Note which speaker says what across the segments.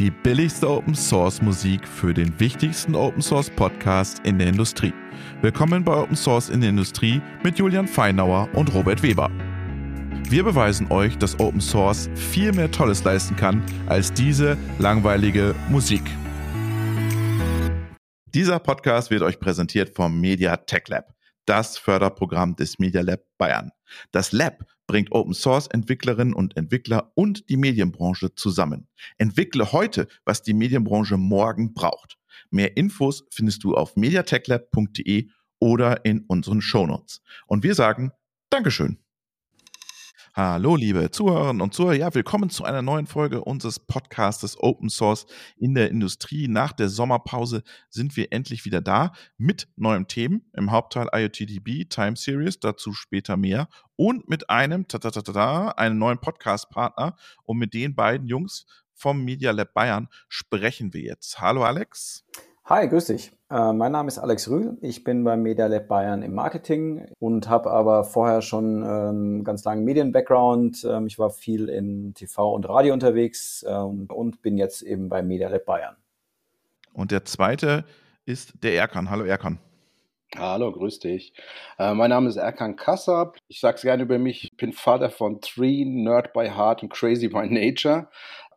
Speaker 1: Die billigste Open Source Musik für den wichtigsten Open Source Podcast in der Industrie. Willkommen bei Open Source in der Industrie mit Julian Feinauer und Robert Weber. Wir beweisen euch, dass Open Source viel mehr Tolles leisten kann als diese langweilige Musik. Dieser Podcast wird euch präsentiert vom Media Tech Lab, das Förderprogramm des Media Lab Bayern. Das Lab bringt Open Source Entwicklerinnen und Entwickler und die Medienbranche zusammen. Entwickle heute, was die Medienbranche morgen braucht. Mehr Infos findest du auf mediatechlab.de oder in unseren Shownotes. Und wir sagen Dankeschön. Hallo, liebe Zuhörerinnen und Zuhörer. Ja, willkommen zu einer neuen Folge unseres Podcastes Open Source in der Industrie. Nach der Sommerpause sind wir endlich wieder da mit neuen Themen. Im Hauptteil IoTDB Time Series, dazu später mehr. Und mit einem, ta -ta -ta -ta -ta, einem neuen Podcast-Partner. Und mit den beiden Jungs vom Media Lab Bayern sprechen wir jetzt. Hallo, Alex.
Speaker 2: Hi, grüß dich. Äh, mein Name ist Alex Rühl. Ich bin beim Media Lab Bayern im Marketing und habe aber vorher schon ähm, ganz langen Medien-Background. Ähm, ich war viel in TV und Radio unterwegs ähm, und bin jetzt eben beim Media Lab Bayern.
Speaker 1: Und der zweite ist der Erkan. Hallo Erkan.
Speaker 3: Hallo, grüß dich. Äh, mein Name ist Erkan Kassab. Ich sage es gerne über mich. Ich bin Vater von Three, Nerd by Heart und Crazy by Nature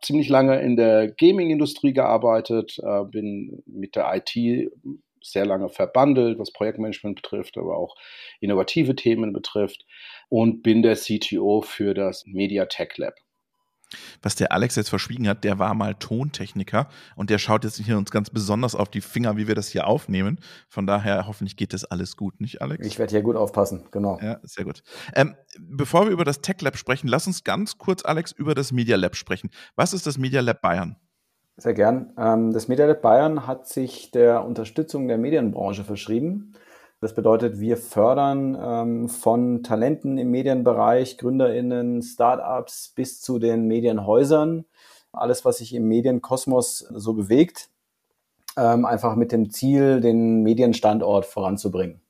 Speaker 3: ziemlich lange in der Gaming-Industrie gearbeitet, äh, bin mit der IT sehr lange verbandelt, was Projektmanagement betrifft, aber auch innovative Themen betrifft und bin der CTO für das Media Tech Lab.
Speaker 1: Was der Alex jetzt verschwiegen hat, der war mal Tontechniker und der schaut jetzt hier uns ganz besonders auf die Finger, wie wir das hier aufnehmen. Von daher hoffentlich geht das alles gut, nicht Alex?
Speaker 2: Ich werde hier gut aufpassen, genau.
Speaker 1: Ja, sehr gut. Ähm, bevor wir über das Tech Lab sprechen, lass uns ganz kurz, Alex, über das Media Lab sprechen. Was ist das Media Lab Bayern?
Speaker 2: Sehr gern. Ähm, das Media Lab Bayern hat sich der Unterstützung der Medienbranche verschrieben. Das bedeutet, wir fördern ähm, von Talenten im Medienbereich, GründerInnen, Startups bis zu den Medienhäusern, alles, was sich im Medienkosmos so bewegt, ähm, einfach mit dem Ziel, den Medienstandort voranzubringen.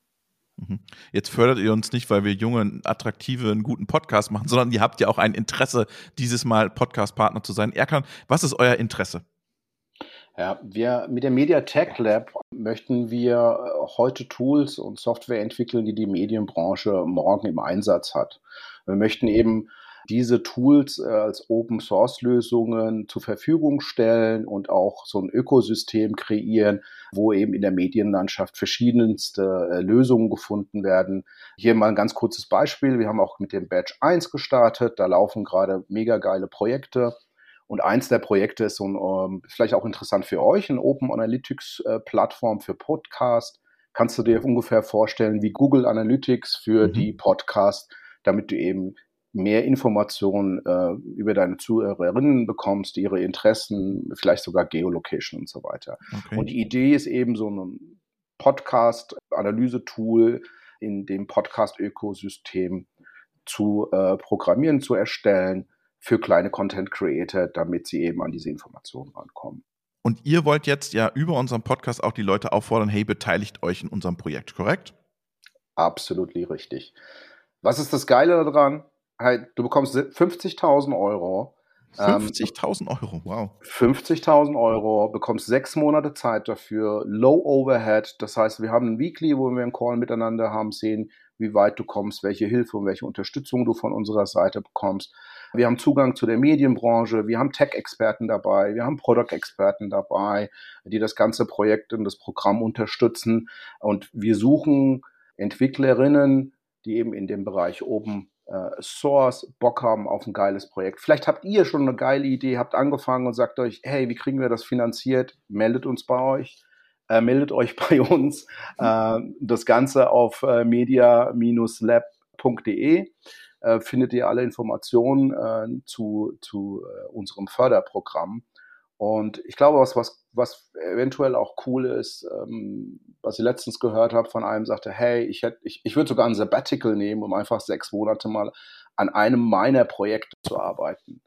Speaker 1: Mhm. Jetzt fördert ihr uns nicht, weil wir junge, attraktive, einen guten Podcast machen, sondern ihr habt ja auch ein Interesse, dieses Mal Podcast-Partner zu sein. Erkan, was ist euer Interesse?
Speaker 3: Ja, wir mit dem Media Tech Lab möchten wir äh, heute Tools und Software entwickeln, die die Medienbranche morgen im Einsatz hat. Wir möchten eben diese Tools äh, als Open Source Lösungen zur Verfügung stellen und auch so ein Ökosystem kreieren, wo eben in der Medienlandschaft verschiedenste äh, Lösungen gefunden werden. Hier mal ein ganz kurzes Beispiel. Wir haben auch mit dem Batch 1 gestartet. Da laufen gerade mega geile Projekte. Und eins der Projekte ist so ein, ähm, vielleicht auch interessant für euch, ein Open Analytics äh, Plattform für Podcast. Kannst du dir ungefähr vorstellen wie Google Analytics für mhm. die Podcast, damit du eben mehr Informationen äh, über deine Zuhörerinnen bekommst, ihre Interessen, vielleicht sogar Geolocation und so weiter. Okay. Und die Idee ist eben so ein Podcast-Analyse-Tool in dem Podcast-Ökosystem zu äh, programmieren, zu erstellen für kleine Content Creator, damit sie eben an diese Informationen rankommen.
Speaker 1: Und ihr wollt jetzt ja über unseren Podcast auch die Leute auffordern, hey, beteiligt euch in unserem Projekt, korrekt?
Speaker 3: Absolut richtig. Was ist das Geile daran? Hey, du bekommst 50.000 Euro.
Speaker 1: 50.000 ähm, Euro, wow.
Speaker 3: 50.000 Euro, bekommst sechs Monate Zeit dafür, Low Overhead. Das heißt, wir haben ein Weekly, wo wir einen Call miteinander haben, sehen, wie weit du kommst, welche Hilfe und welche Unterstützung du von unserer Seite bekommst. Wir haben Zugang zu der Medienbranche, wir haben Tech-Experten dabei, wir haben Product-Experten dabei, die das ganze Projekt und das Programm unterstützen. Und wir suchen Entwicklerinnen, die eben in dem Bereich oben äh, Source Bock haben auf ein geiles Projekt. Vielleicht habt ihr schon eine geile Idee, habt angefangen und sagt euch, hey, wie kriegen wir das finanziert? Meldet uns bei euch. Äh, meldet euch bei uns. Äh, das Ganze auf äh, media-lab.de. Äh, findet ihr alle Informationen äh, zu, zu äh, unserem Förderprogramm. Und ich glaube, was, was, was eventuell auch cool ist, ähm, was ich letztens gehört habe von einem, sagte, hey, ich, hätte, ich, ich würde sogar ein Sabbatical nehmen, um einfach sechs Monate mal an einem meiner Projekte zu arbeiten.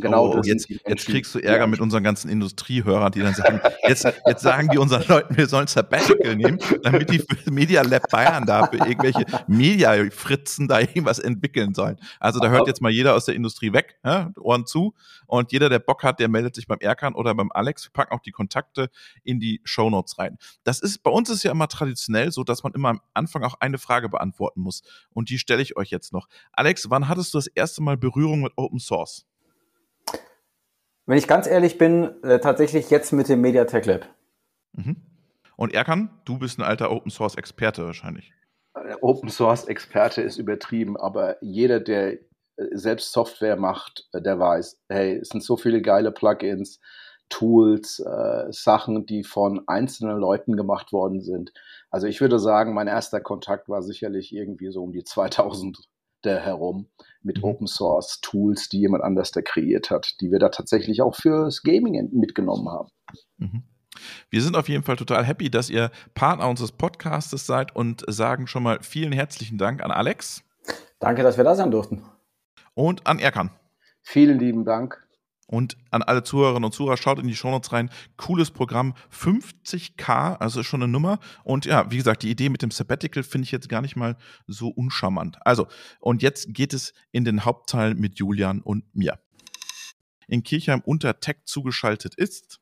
Speaker 1: Genau, oh, oh jetzt, jetzt kriegst du Ärger mit unseren ganzen Industriehörern, die dann sagen, jetzt, jetzt sagen die unseren Leuten, wir sollen Sabbatical nehmen, damit die Media Lab Bayern da für irgendwelche Media-Fritzen da irgendwas entwickeln sollen. Also da hört jetzt mal jeder aus der Industrie weg, ja, Ohren zu. Und jeder, der Bock hat, der meldet sich beim Erkan oder beim Alex. Wir packen auch die Kontakte in die Show Notes rein. Das ist, bei uns ist ja immer traditionell so, dass man immer am Anfang auch eine Frage beantworten muss. Und die stelle ich euch jetzt noch. Alex, wann hattest du das erste Mal Berührung mit Open Source?
Speaker 2: Wenn ich ganz ehrlich bin, äh, tatsächlich jetzt mit dem Mediatek Lab.
Speaker 1: Mhm. Und Erkan, du bist ein alter Open Source Experte wahrscheinlich.
Speaker 3: Äh, Open Source Experte ist übertrieben, aber jeder, der äh, selbst Software macht, äh, der weiß, hey, es sind so viele geile Plugins, Tools, äh, Sachen, die von einzelnen Leuten gemacht worden sind. Also ich würde sagen, mein erster Kontakt war sicherlich irgendwie so um die 2000 herum mit mhm. Open Source Tools, die jemand anders da kreiert hat, die wir da tatsächlich auch fürs Gaming mitgenommen haben.
Speaker 1: Mhm. Wir sind auf jeden Fall total happy, dass ihr Partner unseres Podcastes seid und sagen schon mal vielen herzlichen Dank an Alex.
Speaker 2: Danke, dass wir da sein durften.
Speaker 1: Und an Erkan.
Speaker 3: Vielen lieben Dank.
Speaker 1: Und an alle Zuhörerinnen und Zuhörer, schaut in die Shownotes rein. Cooles Programm, 50k, also ist schon eine Nummer. Und ja, wie gesagt, die Idee mit dem Sabbatical finde ich jetzt gar nicht mal so uncharmant. Also, und jetzt geht es in den Hauptteil mit Julian und mir. In Kirchheim unter Tech zugeschaltet ist.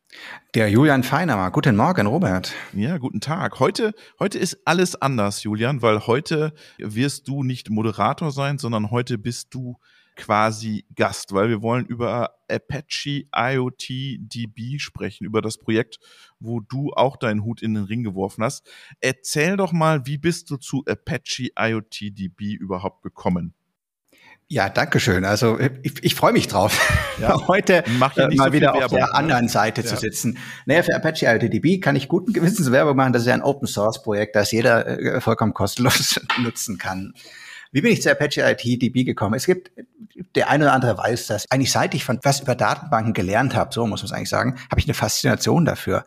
Speaker 4: Der Julian Feinermer. Guten Morgen, Robert.
Speaker 1: Ja, guten Tag. Heute, heute ist alles anders, Julian, weil heute wirst du nicht Moderator sein, sondern heute bist du quasi Gast, weil wir wollen über Apache IoT DB sprechen, über das Projekt, wo du auch deinen Hut in den Ring geworfen hast. Erzähl doch mal, wie bist du zu Apache IoT DB überhaupt gekommen?
Speaker 4: Ja, danke schön. Also ich, ich freue mich drauf, ja. heute äh, mal so wieder auf der anderen Seite ja. zu sitzen. Naja, für Apache IoTDB kann ich guten Gewissens Werbung machen. Das ist ja ein Open Source Projekt, das jeder äh, vollkommen kostenlos nutzen kann. Wie bin ich zu Apache ITDB gekommen? Es gibt, der eine oder andere weiß das. Eigentlich seit ich von was über Datenbanken gelernt habe, so muss man es eigentlich sagen, habe ich eine Faszination dafür.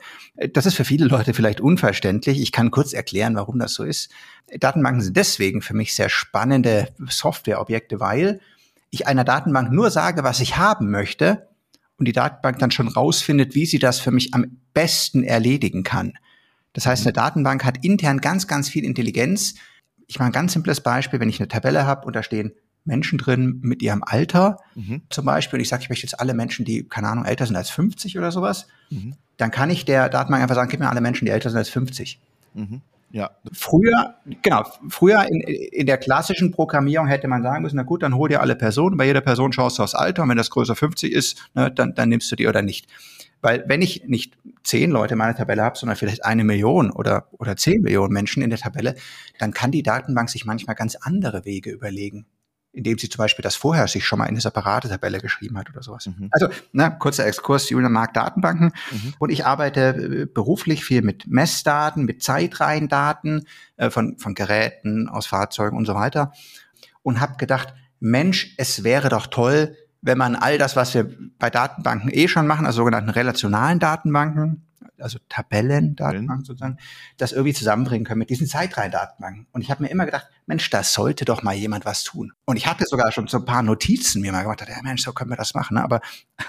Speaker 4: Das ist für viele Leute vielleicht unverständlich. Ich kann kurz erklären, warum das so ist. Datenbanken sind deswegen für mich sehr spannende Softwareobjekte, weil ich einer Datenbank nur sage, was ich haben möchte und die Datenbank dann schon rausfindet, wie sie das für mich am besten erledigen kann. Das heißt, eine Datenbank hat intern ganz, ganz viel Intelligenz, ich mache ein ganz simples Beispiel, wenn ich eine Tabelle habe und da stehen Menschen drin mit ihrem Alter mhm. zum Beispiel und ich sage, ich möchte jetzt alle Menschen, die, keine Ahnung, älter sind als 50 oder sowas, mhm. dann kann ich der Datenbank einfach sagen, gib mir alle Menschen, die älter sind als 50. Mhm. Ja. Früher, genau, früher in, in der klassischen Programmierung hätte man sagen müssen, na gut, dann hol dir alle Personen, bei jeder Person schaust du aufs Alter und wenn das größer 50 ist, ne, dann, dann nimmst du die oder nicht. Weil wenn ich nicht zehn Leute in meiner Tabelle habe, sondern vielleicht eine Million oder, oder zehn Millionen Menschen in der Tabelle, dann kann die Datenbank sich manchmal ganz andere Wege überlegen indem sie zum Beispiel das vorher sich schon mal in eine separate Tabelle geschrieben hat oder sowas. Mhm. Also, na, kurzer Exkurs, Julian mag Datenbanken mhm. und ich arbeite äh, beruflich viel mit Messdaten, mit Zeitreihendaten äh, von, von Geräten, aus Fahrzeugen und so weiter und habe gedacht, Mensch, es wäre doch toll, wenn man all das, was wir bei Datenbanken eh schon machen, also sogenannten relationalen Datenbanken, also Tabellen, Datenbanken sozusagen, das irgendwie zusammenbringen können mit diesen Zeitreihen-Datenbanken. Und ich habe mir immer gedacht, Mensch, da sollte doch mal jemand was tun. Und ich hatte sogar schon so ein paar Notizen mir mal gemacht, ja Mensch, so können wir das machen, ne? aber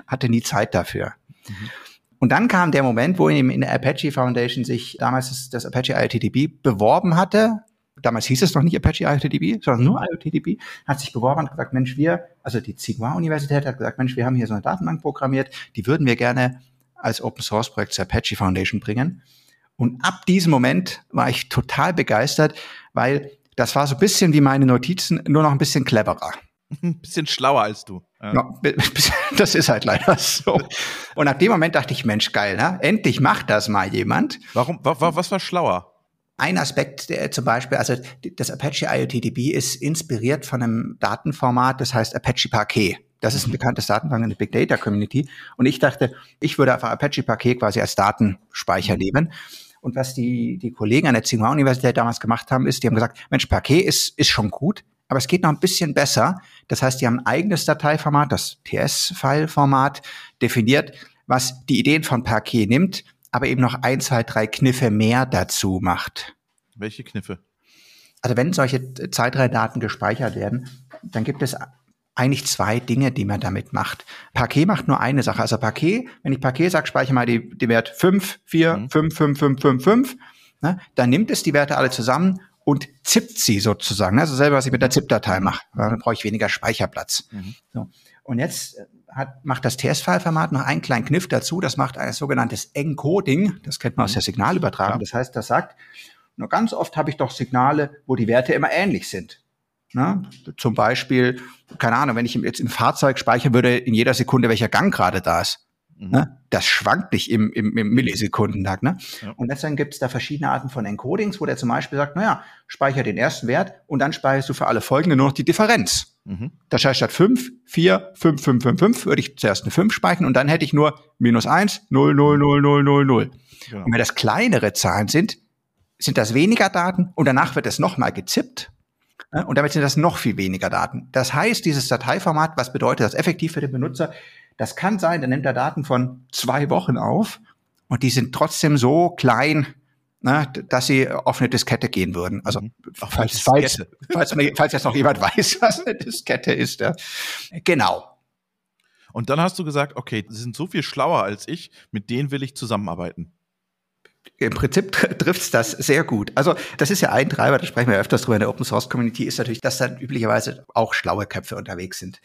Speaker 4: hatte nie Zeit dafür. Mhm. Und dann kam der Moment, wo in der Apache Foundation sich damals das, das Apache IoTDB beworben hatte damals hieß es noch nicht Apache IoTDB, sondern nur IoTDB, hat sich beworben und gesagt, Mensch, wir, also die Tsinghua-Universität hat gesagt, Mensch, wir haben hier so eine Datenbank programmiert, die würden wir gerne als Open Source Projekt zur Apache Foundation bringen. Und ab diesem Moment war ich total begeistert, weil das war so ein bisschen wie meine Notizen, nur noch ein bisschen cleverer.
Speaker 1: Ein bisschen schlauer als du.
Speaker 4: Ja. Das ist halt leider so. Und ab dem Moment dachte ich, Mensch, geil, ne? Endlich macht das mal jemand.
Speaker 1: Warum, was war schlauer?
Speaker 4: Ein Aspekt, der zum Beispiel, also das Apache IoTDB ist inspiriert von einem Datenformat, das heißt Apache Parquet. Das ist ein mhm. bekanntes Datenbank in der Big Data Community. Und ich dachte, ich würde einfach Apache Parquet quasi als Datenspeicher mhm. nehmen. Und was die, die Kollegen an der Tsinghua Universität damals gemacht haben, ist, die haben gesagt, Mensch, Parquet ist, ist schon gut, aber es geht noch ein bisschen besser. Das heißt, die haben ein eigenes Dateiformat, das TS-File-Format definiert, was die Ideen von Parquet nimmt, aber eben noch ein, zwei, drei Kniffe mehr dazu macht.
Speaker 1: Welche Kniffe?
Speaker 4: Also wenn solche Zeitreihendaten gespeichert werden, dann gibt es eigentlich zwei Dinge, die man damit macht. Parquet macht nur eine Sache. Also Parquet, wenn ich Parquet sage, speichere mal die, die Wert 5, 4, mhm. 5, 5, 5, 5, 5, ne, dann nimmt es die Werte alle zusammen und zippt sie sozusagen. Also selber, was ich mit der ZIP-Datei mache. Dann brauche ich weniger Speicherplatz. Mhm. So. Und jetzt hat, macht das TS-File-Format noch einen kleinen Kniff dazu. Das macht ein sogenanntes Encoding. Das kennt man aus der mhm. Signalübertragung. Das heißt, das sagt, nur ganz oft habe ich doch Signale, wo die Werte immer ähnlich sind. Na, zum Beispiel, keine Ahnung, wenn ich jetzt im Fahrzeug speichern würde, in jeder Sekunde, welcher Gang gerade da ist. Mhm. Ne? Das schwankt nicht im, im, im Millisekundentag. Ne? Ja. Und deswegen gibt es da verschiedene Arten von Encodings, wo der zum Beispiel sagt, naja, speicher den ersten Wert und dann speicherst du für alle folgenden nur noch die Differenz. Mhm. Das heißt, statt 5, 4, 5, 5, 5, 5 würde ich zuerst eine 5 speichern und dann hätte ich nur minus 1, 0, 0, 0, 0, 0, 0. Ja. Und wenn das kleinere Zahlen sind, sind das weniger Daten und danach wird es nochmal gezippt und damit sind das noch viel weniger Daten. Das heißt, dieses Dateiformat, was bedeutet das effektiv für den Benutzer? Das kann sein, der nimmt da Daten von zwei Wochen auf und die sind trotzdem so klein, ne, dass sie auf eine Diskette gehen würden. Also mhm. falls, falls, falls, falls jetzt noch jemand weiß, was eine Diskette ist. Ja. Genau.
Speaker 1: Und dann hast du gesagt, okay, sie sind so viel schlauer als ich, mit denen will ich zusammenarbeiten
Speaker 4: im Prinzip trifft es das sehr gut. Also das ist ja ein Treiber, da sprechen wir öfters drüber in der Open Source Community, ist natürlich, dass dann üblicherweise auch schlaue Köpfe unterwegs sind.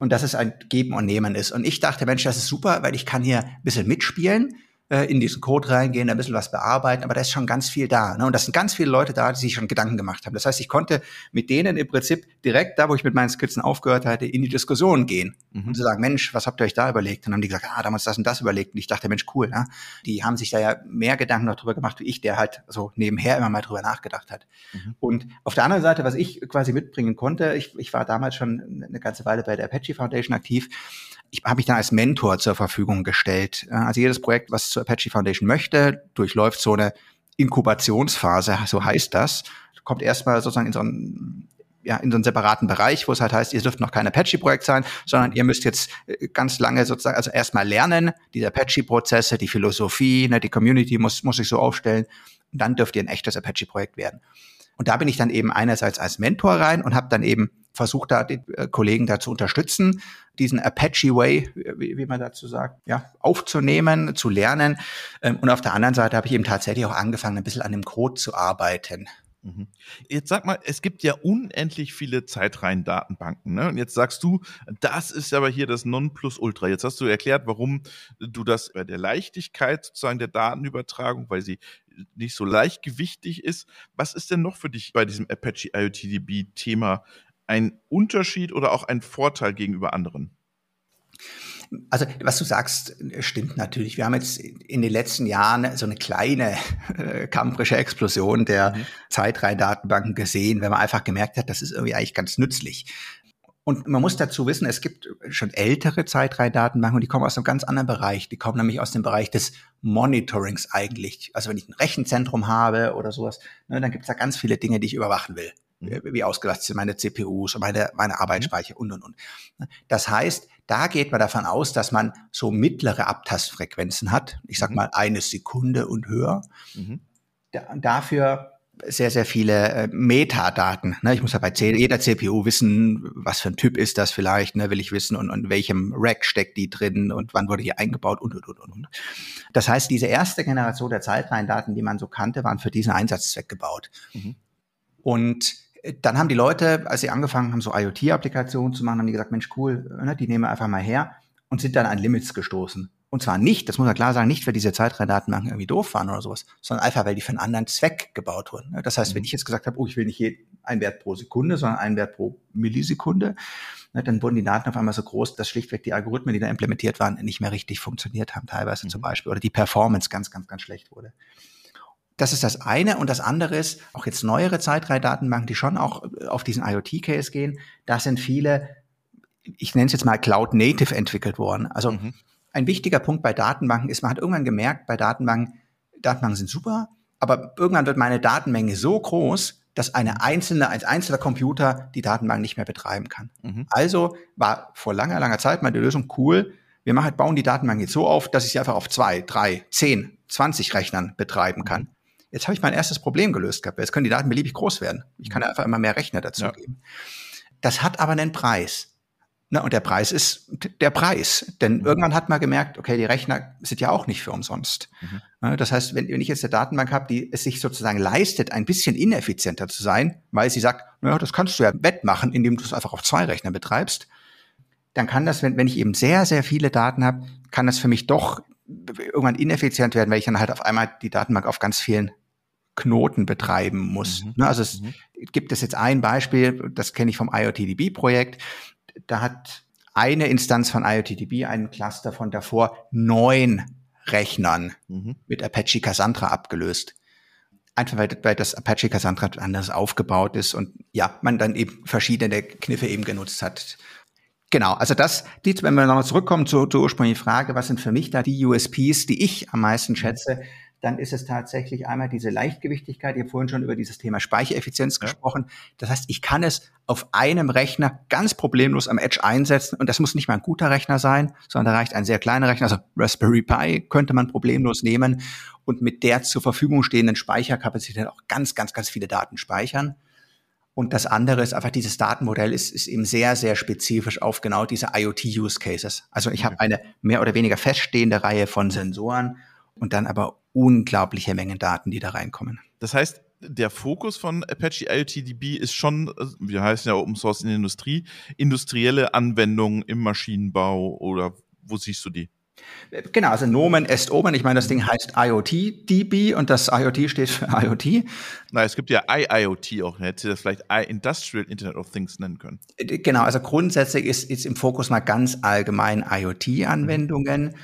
Speaker 4: Und dass es ein Geben und Nehmen ist. Und ich dachte, Mensch, das ist super, weil ich kann hier ein bisschen mitspielen äh, in diesen Code reingehen, ein bisschen was bearbeiten, aber da ist schon ganz viel da. Ne? Und das sind ganz viele Leute da, die sich schon Gedanken gemacht haben. Das heißt, ich konnte mit denen im Prinzip direkt da, wo ich mit meinen Skizzen aufgehört hatte, in die Diskussion gehen mhm. und zu sagen, Mensch, was habt ihr euch da überlegt? Und dann haben die gesagt, ah, damals das und das überlegt. Und ich dachte, Mensch, cool. Ne? Die haben sich da ja mehr Gedanken noch drüber gemacht, wie ich, der halt so nebenher immer mal drüber nachgedacht hat. Mhm. Und auf der anderen Seite, was ich quasi mitbringen konnte, ich, ich war damals schon eine ganze Weile bei der Apache Foundation aktiv, ich habe mich dann als Mentor zur Verfügung gestellt. Also jedes Projekt, was zur Apache Foundation möchte, durchläuft so eine Inkubationsphase, so heißt das. Kommt erstmal sozusagen in so einen ja, in so einen separaten Bereich, wo es halt heißt, ihr dürft noch kein Apache-Projekt sein, sondern ihr müsst jetzt äh, ganz lange sozusagen, also erstmal lernen, diese Apache-Prozesse, die Philosophie, ne, die Community muss, muss sich so aufstellen, und dann dürft ihr ein echtes Apache-Projekt werden. Und da bin ich dann eben einerseits als Mentor rein und habe dann eben versucht, da die äh, Kollegen da zu unterstützen, diesen Apache Way, wie, wie, man dazu sagt, ja, aufzunehmen, zu lernen. Ähm, und auf der anderen Seite habe ich eben tatsächlich auch angefangen, ein bisschen an dem Code zu arbeiten.
Speaker 1: Mhm. Jetzt sag mal, es gibt ja unendlich viele Zeitreihen-Datenbanken. Ne? Und jetzt sagst du, das ist aber hier das Nonplusultra. Jetzt hast du erklärt, warum du das bei der Leichtigkeit sozusagen der Datenübertragung, weil sie nicht so leichtgewichtig ist. Was ist denn noch für dich bei diesem Apache IoTDB-Thema ein Unterschied oder auch ein Vorteil gegenüber anderen?
Speaker 4: Also, was du sagst, stimmt natürlich. Wir haben jetzt in den letzten Jahren so eine kleine äh, kampfrische Explosion der mhm. Zeitreihendatenbanken gesehen, wenn man einfach gemerkt hat, das ist irgendwie eigentlich ganz nützlich. Und man muss dazu wissen, es gibt schon ältere Zeitreihendatenbanken und die kommen aus einem ganz anderen Bereich. Die kommen nämlich aus dem Bereich des Monitorings eigentlich. Also wenn ich ein Rechenzentrum habe oder sowas, ne, dann gibt es da ganz viele Dinge, die ich überwachen will. Mhm. Wie ausgelastet sind meine CPUs, meine, meine Arbeitsspeicher und, und, und. Das heißt, da geht man davon aus, dass man so mittlere Abtastfrequenzen hat. Ich sag mhm. mal eine Sekunde und höher. Mhm. Da, dafür sehr, sehr viele äh, Metadaten. Ne? Ich muss ja bei jeder CPU wissen, was für ein Typ ist das vielleicht, ne? will ich wissen und, und welchem Rack steckt die drin und wann wurde die eingebaut und, und, und, und. Das heißt, diese erste Generation der Zeitreihendaten, die man so kannte, waren für diesen Einsatzzweck gebaut. Mhm. Und dann haben die Leute, als sie angefangen haben, so IoT-Applikationen zu machen, haben die gesagt, Mensch, cool, ne, die nehmen wir einfach mal her und sind dann an Limits gestoßen. Und zwar nicht, das muss man klar sagen, nicht, weil diese Zeitreihendatenbanken irgendwie doof waren oder sowas, sondern einfach, weil die für einen anderen Zweck gebaut wurden. Das heißt, wenn mhm. ich jetzt gesagt habe, oh, ich will nicht einen Wert pro Sekunde, sondern einen Wert pro Millisekunde, ne, dann wurden die Daten auf einmal so groß, dass schlichtweg die Algorithmen, die da implementiert waren, nicht mehr richtig funktioniert haben, teilweise mhm. zum Beispiel, oder die Performance ganz, ganz, ganz schlecht wurde. Das ist das eine. Und das andere ist, auch jetzt neuere Zeitreihendatenbanken, die schon auch äh, auf diesen IoT-Case gehen, da sind viele, ich nenne es jetzt mal Cloud Native entwickelt worden. Also mhm. ein wichtiger Punkt bei Datenbanken ist, man hat irgendwann gemerkt, bei Datenbanken, Datenbanken sind super, aber irgendwann wird meine Datenmenge so groß, dass eine einzelne, ein einzelner Computer die Datenbank nicht mehr betreiben kann. Mhm. Also war vor langer, langer Zeit meine Lösung cool. Wir machen, bauen die Datenbank jetzt so auf, dass ich sie einfach auf zwei, drei, zehn, zwanzig Rechnern betreiben kann. Jetzt habe ich mein erstes Problem gelöst gehabt. Jetzt können die Daten beliebig groß werden. Ich kann mhm. einfach immer mehr Rechner dazu ja. geben. Das hat aber einen Preis. Na, und der Preis ist der Preis. Denn mhm. irgendwann hat man gemerkt, okay, die Rechner sind ja auch nicht für umsonst. Mhm. Das heißt, wenn, wenn ich jetzt eine Datenbank habe, die es sich sozusagen leistet, ein bisschen ineffizienter zu sein, weil sie sagt, naja, das kannst du ja wettmachen, indem du es einfach auf zwei Rechnern betreibst, dann kann das, wenn, wenn ich eben sehr, sehr viele Daten habe, kann das für mich doch irgendwann ineffizient werden, weil ich dann halt auf einmal die Datenbank auf ganz vielen Knoten betreiben muss. Mhm. Ne, also es mhm. gibt es jetzt ein Beispiel, das kenne ich vom IoTDB-Projekt. Da hat eine Instanz von IoTDB einen Cluster von davor neun Rechnern mhm. mit Apache Cassandra abgelöst. Einfach weil, weil das Apache Cassandra anders aufgebaut ist und ja, man dann eben verschiedene Kniffe eben genutzt hat. Genau, also das, die, wenn wir nochmal zurückkommen zur, zur ursprünglichen Frage, was sind für mich da die USPs, die ich am meisten schätze, dann ist es tatsächlich einmal diese Leichtgewichtigkeit. Ich habe vorhin schon über dieses Thema Speichereffizienz ja. gesprochen. Das heißt, ich kann es auf einem Rechner ganz problemlos am Edge einsetzen. Und das muss nicht mal ein guter Rechner sein, sondern da reicht ein sehr kleiner Rechner. Also Raspberry Pi könnte man problemlos nehmen und mit der zur Verfügung stehenden Speicherkapazität auch ganz, ganz, ganz viele Daten speichern. Und das andere ist einfach, dieses Datenmodell ist, ist eben sehr, sehr spezifisch auf genau diese IoT-Use-Cases. Also ich habe eine mehr oder weniger feststehende Reihe von Sensoren und dann aber unglaubliche Mengen Daten, die da reinkommen.
Speaker 1: Das heißt, der Fokus von Apache IoTDB ist schon, wir heißen ja Open Source in der Industrie, industrielle Anwendungen im Maschinenbau oder wo siehst du die?
Speaker 4: Genau, also Nomen est Omen. Ich meine, das Ding heißt IoT-DB und das IoT steht für IoT.
Speaker 1: Na, es gibt ja IIoT auch. Hätte das vielleicht I Industrial Internet of Things nennen können.
Speaker 4: Genau, also grundsätzlich ist, ist im Fokus mal ganz allgemein IoT-Anwendungen. Mhm.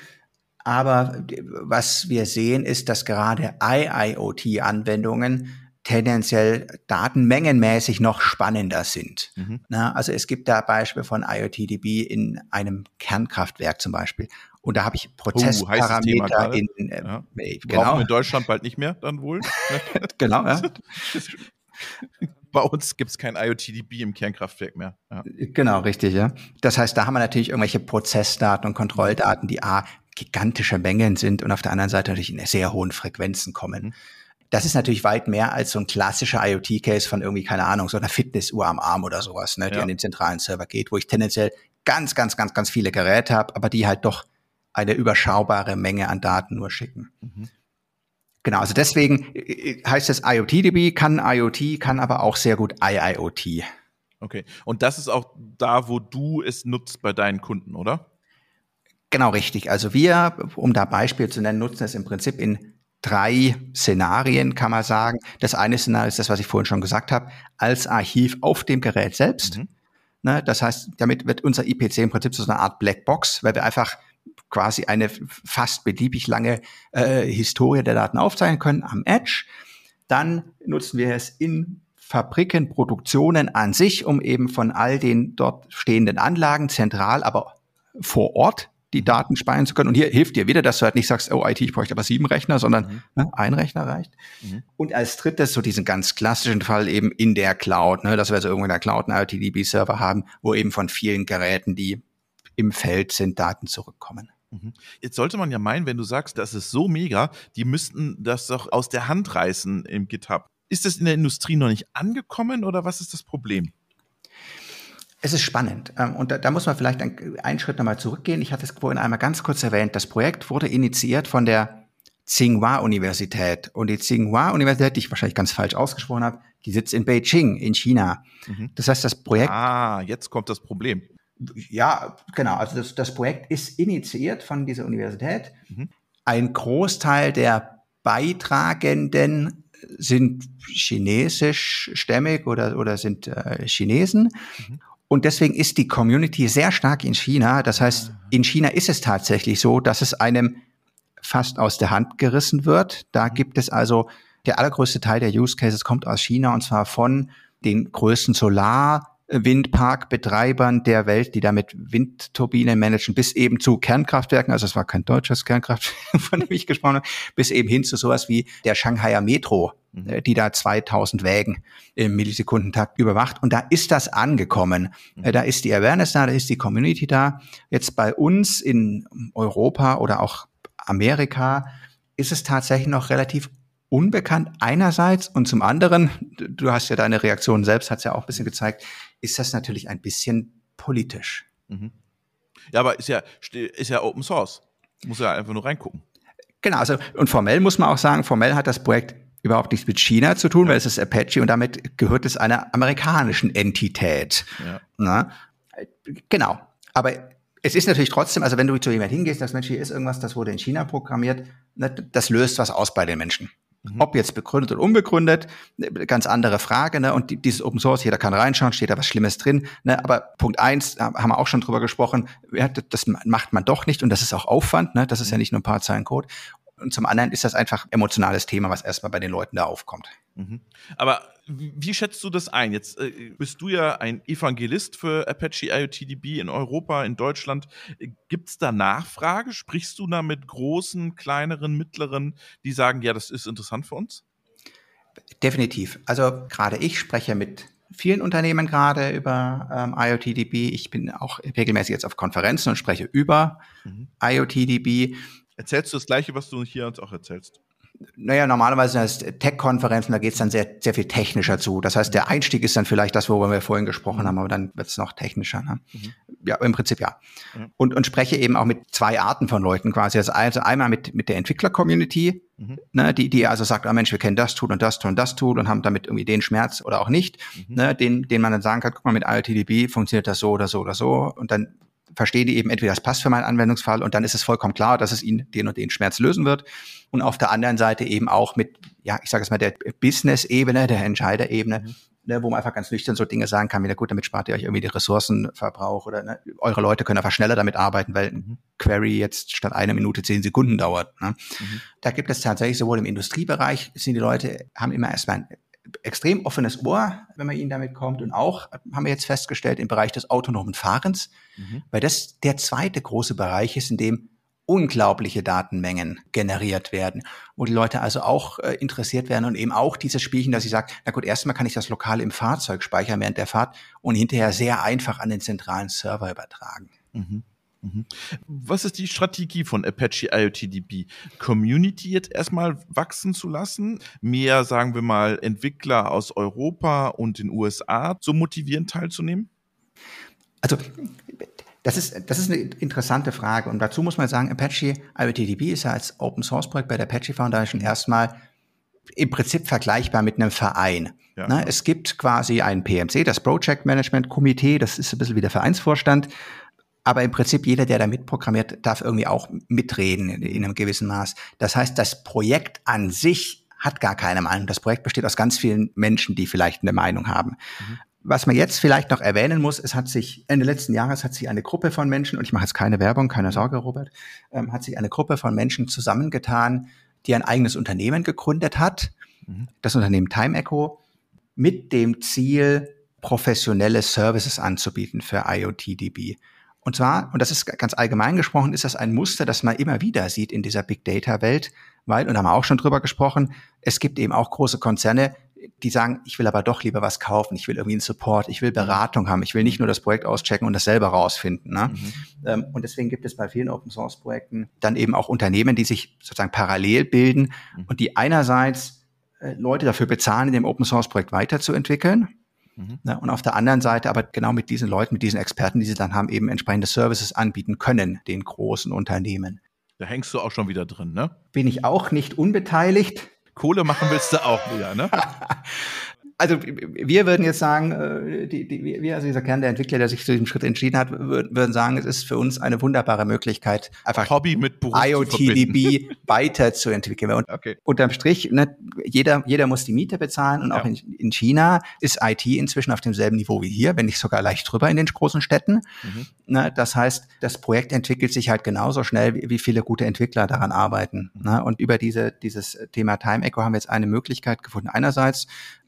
Speaker 4: Aber was wir sehen, ist, dass gerade IIoT-Anwendungen tendenziell datenmengenmäßig noch spannender sind. Mhm. Na, also es gibt da Beispiele von IoTDB in einem Kernkraftwerk zum Beispiel. Und da habe ich Prozessparameter uh, in,
Speaker 1: äh, ja. genau. Brauchen wir in Deutschland bald nicht mehr, dann wohl.
Speaker 4: genau, ja.
Speaker 1: Bei uns gibt es kein IoTDB im Kernkraftwerk mehr.
Speaker 4: Ja. Genau, richtig, ja. Das heißt, da haben wir natürlich irgendwelche Prozessdaten und Kontrolldaten, die A, gigantische Mengen sind und auf der anderen Seite natürlich in sehr hohen Frequenzen kommen. Mhm. Das ist natürlich weit mehr als so ein klassischer IoT-Case von irgendwie, keine Ahnung, so einer Fitnessuhr am Arm oder sowas, ne, die ja. an den zentralen Server geht, wo ich tendenziell ganz, ganz, ganz, ganz viele Geräte habe, aber die halt doch eine überschaubare Menge an Daten nur schicken. Mhm. Genau, also deswegen äh, äh, heißt es IoTDB, kann IoT, kann aber auch sehr gut IIoT.
Speaker 1: Okay, und das ist auch da, wo du es nutzt bei deinen Kunden, oder?
Speaker 4: Genau richtig. Also wir, um da Beispiel zu nennen, nutzen es im Prinzip in drei Szenarien, kann man sagen. Das eine Szenario ist das, was ich vorhin schon gesagt habe, als Archiv auf dem Gerät selbst. Mhm. Ne, das heißt, damit wird unser IPC im Prinzip so eine Art Blackbox, weil wir einfach quasi eine fast beliebig lange äh, Historie der Daten aufzeichnen können am Edge. Dann nutzen wir es in Fabriken, Produktionen an sich, um eben von all den dort stehenden Anlagen zentral, aber vor Ort die Daten speichern zu können. Und hier hilft dir wieder, dass du halt nicht sagst, oh IT, ich bräuchte aber sieben Rechner, sondern mhm. ne, ein Rechner reicht. Mhm. Und als drittes so diesen ganz klassischen Fall eben in der Cloud, ne, dass wir so irgendwo in der Cloud einen IoTDB-Server haben, wo eben von vielen Geräten, die im Feld sind, Daten zurückkommen.
Speaker 1: Mhm. Jetzt sollte man ja meinen, wenn du sagst, das ist so mega, die müssten das doch aus der Hand reißen im GitHub. Ist das in der Industrie noch nicht angekommen oder was ist das Problem?
Speaker 4: Es ist spannend. Ähm, und da, da muss man vielleicht einen, einen Schritt nochmal zurückgehen. Ich hatte es vorhin einmal ganz kurz erwähnt. Das Projekt wurde initiiert von der Tsinghua-Universität. Und die Tsinghua-Universität, die ich wahrscheinlich ganz falsch ausgesprochen habe, die sitzt in Beijing, in China. Mhm. Das heißt, das Projekt.
Speaker 1: Ah, jetzt kommt das Problem.
Speaker 4: Ja, genau. Also das, das Projekt ist initiiert von dieser Universität. Mhm. Ein Großteil der Beitragenden sind chinesischstämmig oder, oder sind äh, Chinesen. Mhm. Und deswegen ist die Community sehr stark in China. Das heißt, in China ist es tatsächlich so, dass es einem fast aus der Hand gerissen wird. Da gibt es also der allergrößte Teil der Use Cases kommt aus China und zwar von den größten Solar Windparkbetreibern der Welt, die damit Windturbinen managen, bis eben zu Kernkraftwerken, also es war kein deutsches Kernkraftwerk, von dem ich gesprochen habe, bis eben hin zu sowas wie der Shanghaier Metro, mhm. Äh, die da 2000 Wägen im Millisekundentakt überwacht. Und da ist das angekommen. Mhm. Da ist die Awareness da, da ist die Community da. Jetzt bei uns in Europa oder auch Amerika ist es tatsächlich noch relativ unbekannt einerseits und zum anderen, du hast ja deine Reaktion selbst, hat es ja auch ein bisschen gezeigt, ist das natürlich ein bisschen politisch.
Speaker 1: Mhm. Ja, aber ist ja, ist ja Open Source. Muss ja einfach nur reingucken.
Speaker 4: Genau, also und formell muss man auch sagen, formell hat das Projekt überhaupt nichts mit China zu tun, ja. weil es ist Apache und damit gehört es einer amerikanischen Entität. Ja. Na? Genau. Aber es ist natürlich trotzdem, also wenn du zu jemand hingehst, das Mensch, hier ist irgendwas, das wurde in China programmiert, ne, das löst was aus bei den Menschen. Mhm. Ob jetzt begründet oder unbegründet, ganz andere Frage. Ne? Und dieses Open Source, jeder kann reinschauen, steht da was Schlimmes drin. Ne? Aber Punkt eins, haben wir auch schon drüber gesprochen, das macht man doch nicht und das ist auch Aufwand. Ne? Das ist ja mhm. nicht nur ein paar Zeilen Code. Und zum anderen ist das einfach emotionales Thema, was erstmal bei den Leuten da aufkommt.
Speaker 1: Mhm. Aber wie schätzt du das ein? Jetzt äh, bist du ja ein Evangelist für Apache IoTDB in Europa, in Deutschland. Gibt es da Nachfrage? Sprichst du da mit großen, kleineren, mittleren, die sagen, ja, das ist interessant für uns?
Speaker 4: Definitiv. Also gerade ich spreche mit vielen Unternehmen gerade über ähm, IoTDB. Ich bin auch regelmäßig jetzt auf Konferenzen und spreche über mhm. IoTDB.
Speaker 1: Erzählst du das Gleiche, was du hier uns auch erzählst?
Speaker 4: Naja, normalerweise sind das Tech-Konferenzen, da geht es dann sehr, sehr viel technischer zu. Das heißt, der Einstieg ist dann vielleicht das, worüber wir vorhin gesprochen mhm. haben, aber dann wird es noch technischer. Ne? Mhm. Ja, im Prinzip ja. Mhm. Und, und spreche eben auch mit zwei Arten von Leuten quasi. Also, also einmal mit, mit der Entwickler-Community, mhm. ne, die, die also sagt, oh Mensch, wir kennen das Tool und das Tool und das Tool und haben damit irgendwie den Schmerz oder auch nicht, mhm. ne, den, den man dann sagen kann, guck mal, mit IoTDB funktioniert das so oder so oder so. Und dann verstehe die eben entweder das passt für meinen Anwendungsfall und dann ist es vollkommen klar, dass es ihnen den und den Schmerz lösen wird. Und auf der anderen Seite eben auch mit, ja, ich sage es mal, der Business-Ebene, der Entscheiderebene, mhm. ne, wo man einfach ganz nüchtern so Dinge sagen kann, wie, na gut, damit spart ihr euch irgendwie die Ressourcenverbrauch oder ne, eure Leute können einfach schneller damit arbeiten, weil ein Query jetzt statt einer Minute zehn Sekunden dauert. Ne? Mhm. Da gibt es tatsächlich sowohl im Industriebereich, sind die Leute, haben immer erstmal ein extrem offenes Ohr, wenn man ihnen damit kommt. Und auch, haben wir jetzt festgestellt, im Bereich des autonomen Fahrens, mhm. weil das der zweite große Bereich ist, in dem unglaubliche Datenmengen generiert werden, wo die Leute also auch äh, interessiert werden und eben auch dieses Spielchen, dass sie sagt, na gut, erstmal kann ich das lokal im Fahrzeug speichern während der Fahrt und hinterher sehr einfach an den zentralen Server übertragen. Mhm.
Speaker 1: Mhm. Was ist die Strategie von Apache IoTDB? Community jetzt erstmal wachsen zu lassen, mehr, sagen wir mal, Entwickler aus Europa und den USA zu motivieren, teilzunehmen?
Speaker 4: Also, das ist, das ist eine interessante Frage. Und dazu muss man sagen, Apache IoTDB ist ja als Open Source Projekt bei der Apache Foundation erstmal im Prinzip vergleichbar mit einem Verein. Ja. Na, es gibt quasi ein PMC, das Project Management Komitee, das ist ein bisschen wie der Vereinsvorstand. Aber im Prinzip jeder, der da mitprogrammiert, darf irgendwie auch mitreden in, in einem gewissen Maß. Das heißt, das Projekt an sich hat gar keine Meinung. Das Projekt besteht aus ganz vielen Menschen, die vielleicht eine Meinung haben. Mhm. Was man jetzt vielleicht noch erwähnen muss, es hat sich Ende letzten Jahres hat sich eine Gruppe von Menschen, und ich mache jetzt keine Werbung, keine Sorge, Robert, ähm, hat sich eine Gruppe von Menschen zusammengetan, die ein eigenes Unternehmen gegründet hat, mhm. das Unternehmen Time Echo, mit dem Ziel, professionelle Services anzubieten für IoTDB. Und zwar, und das ist ganz allgemein gesprochen, ist das ein Muster, das man immer wieder sieht in dieser Big Data Welt, weil, und da haben wir auch schon drüber gesprochen, es gibt eben auch große Konzerne, die sagen, ich will aber doch lieber was kaufen, ich will irgendwie einen Support, ich will Beratung haben, ich will nicht nur das Projekt auschecken und das selber rausfinden. Ne? Mhm. Ähm, und deswegen gibt es bei vielen Open Source Projekten dann eben auch Unternehmen, die sich sozusagen parallel bilden mhm. und die einerseits äh, Leute dafür bezahlen, in dem Open Source Projekt weiterzuentwickeln Mhm. Ne? Und auf der anderen Seite aber genau mit diesen Leuten, mit diesen Experten, die sie dann haben, eben entsprechende Services anbieten können, den großen Unternehmen.
Speaker 1: Da hängst du auch schon wieder drin, ne?
Speaker 4: Bin ich auch nicht unbeteiligt.
Speaker 1: Kohle machen willst du auch wieder, ne?
Speaker 4: also wir würden jetzt sagen, äh, die, die, wir, also dieser Kern der Entwickler, der sich zu diesem Schritt entschieden hat, würden sagen, es ist für uns eine wunderbare Möglichkeit, einfach
Speaker 1: Hobby mit Beruf
Speaker 4: IoTDB weiterzuentwickeln. Und okay. unterm Strich, ne, jeder, jeder muss die Miete bezahlen und auch in, in, China ist IT inzwischen auf demselben Niveau wie hier, wenn nicht sogar leicht drüber in den großen Städten. Mhm. Ne, das heißt, das Projekt entwickelt sich halt genauso schnell, wie, wie viele gute Entwickler daran arbeiten. Mhm. Ne? Und über diese, dieses Thema Time Echo haben wir jetzt eine Möglichkeit gefunden. Einerseits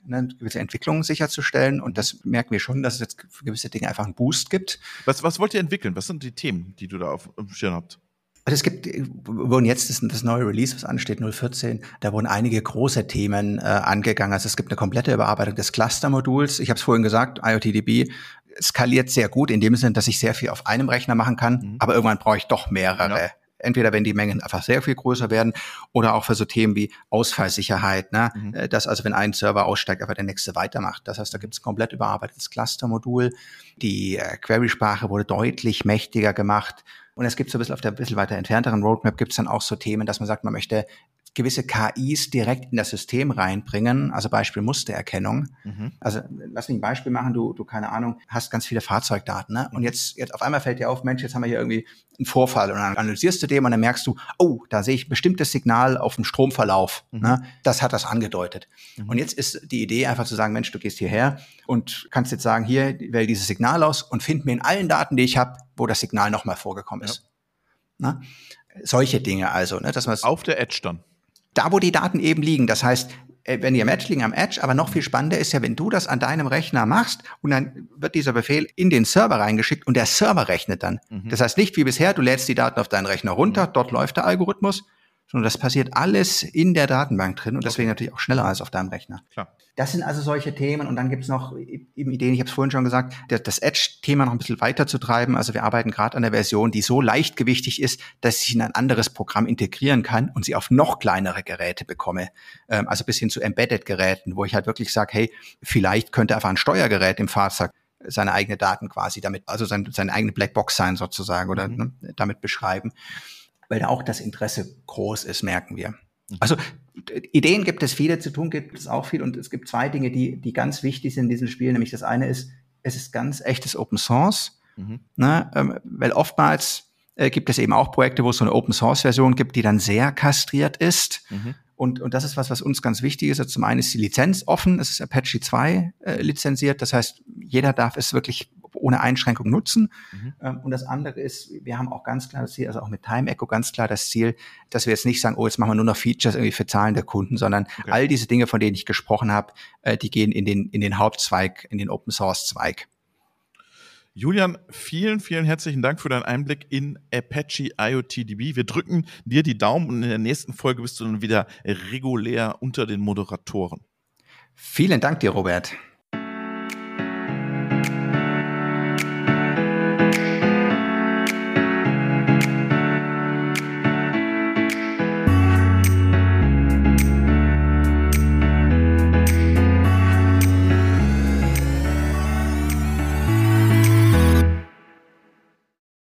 Speaker 4: ne, gewisse Entwicklungen sicherzustellen. Und das merken wir schon, dass es jetzt für gewisse Dinge einfach einen Boost gibt.
Speaker 1: Was, was wollt ihr entwickeln? Was sind die Themen, die du da auf dem Schirm habt?
Speaker 4: Also es gibt, wurden jetzt das, das, neue Release, was ansteht, 014, da wurden einige große Themen äh, angegangen. Also es gibt eine komplette Überarbeitung des Cluster-Moduls. Ich habe es vorhin gesagt, IoTDB skaliert sehr gut in dem Sinne, dass ich sehr viel auf einem Rechner machen kann, mhm. aber irgendwann brauche ich doch mehrere. Ja Entweder wenn die Mengen einfach sehr viel größer werden oder auch für so Themen wie Ausfallsicherheit, ne? Mhm. Äh, dass also wenn ein Server aussteigt, einfach der nächste weitermacht. Das heißt, da gibt es komplett überarbeitetes Cluster-Modul. Die äh, Query-Sprache wurde deutlich mächtiger gemacht. Und es gibt so ein bisschen auf der bisschen weiter entfernteren Roadmap gibt es dann auch so Themen, dass man sagt, man möchte gewisse KIs direkt in das System reinbringen, also Beispiel Mustererkennung. Mhm. Also lass mich ein Beispiel machen, du, du, keine Ahnung, hast ganz viele Fahrzeugdaten, ne? Und jetzt, jetzt auf einmal fällt dir auf, Mensch, jetzt haben wir hier irgendwie einen Vorfall und dann analysierst du den und dann merkst du, oh, da sehe ich ein bestimmtes Signal auf dem Stromverlauf. Mhm. Ne? Das hat das angedeutet. Mhm. Und jetzt ist die Idee einfach zu sagen, Mensch, du gehst hierher und kannst jetzt sagen, hier wähle dieses Signal aus und find mir in allen Daten, die ich habe, wo das Signal nochmal vorgekommen ist. Ja. Ne? Solche Dinge also, ne, dass man
Speaker 1: auf der Edge dann
Speaker 4: da, wo die Daten eben liegen. Das heißt, äh, wenn Edge liegen, am Edge, aber noch viel spannender ist ja, wenn du das an deinem Rechner machst und dann wird dieser Befehl in den Server reingeschickt und der Server rechnet dann. Mhm. Das heißt nicht wie bisher, du lädst die Daten auf deinen Rechner runter, mhm. dort läuft der Algorithmus, sondern das passiert alles in der Datenbank drin und deswegen natürlich auch schneller als auf deinem Rechner. Klar. Das sind also solche Themen und dann gibt es noch eben Ideen, ich habe es vorhin schon gesagt, das Edge-Thema noch ein bisschen weiter zu treiben. Also wir arbeiten gerade an der Version, die so leichtgewichtig ist, dass ich in ein anderes Programm integrieren kann und sie auf noch kleinere Geräte bekomme. Ähm, also bis hin zu Embedded-Geräten, wo ich halt wirklich sage, hey, vielleicht könnte einfach ein Steuergerät im Fahrzeug seine eigene Daten quasi damit, also sein, seine eigene Blackbox sein sozusagen oder mhm. ne, damit beschreiben weil da auch das Interesse groß ist, merken wir. Mhm. Also Ideen gibt es viele, zu tun gibt es auch viel und es gibt zwei Dinge, die, die ganz wichtig sind in diesem Spiel, nämlich das eine ist, es ist ganz echtes Open Source, mhm. ne, ähm, weil oftmals äh, gibt es eben auch Projekte, wo es so eine Open Source Version gibt, die dann sehr kastriert ist. Mhm. Und, und das ist was, was uns ganz wichtig ist. Also zum einen ist die Lizenz offen, es ist Apache 2 äh, lizenziert, das heißt, jeder darf es wirklich ohne Einschränkung nutzen. Mhm. Ähm, und das andere ist, wir haben auch ganz klar das Ziel, also auch mit Time Echo ganz klar das Ziel, dass wir jetzt nicht sagen, oh, jetzt machen wir nur noch Features irgendwie für zahlende Kunden, sondern okay. all diese Dinge, von denen ich gesprochen habe, äh, die gehen in den, in den Hauptzweig, in den Open Source Zweig.
Speaker 1: Julian, vielen, vielen herzlichen Dank für deinen Einblick in Apache IoTDB. Wir drücken dir die Daumen und in der nächsten Folge bist du dann wieder regulär unter den Moderatoren.
Speaker 4: Vielen Dank dir, Robert.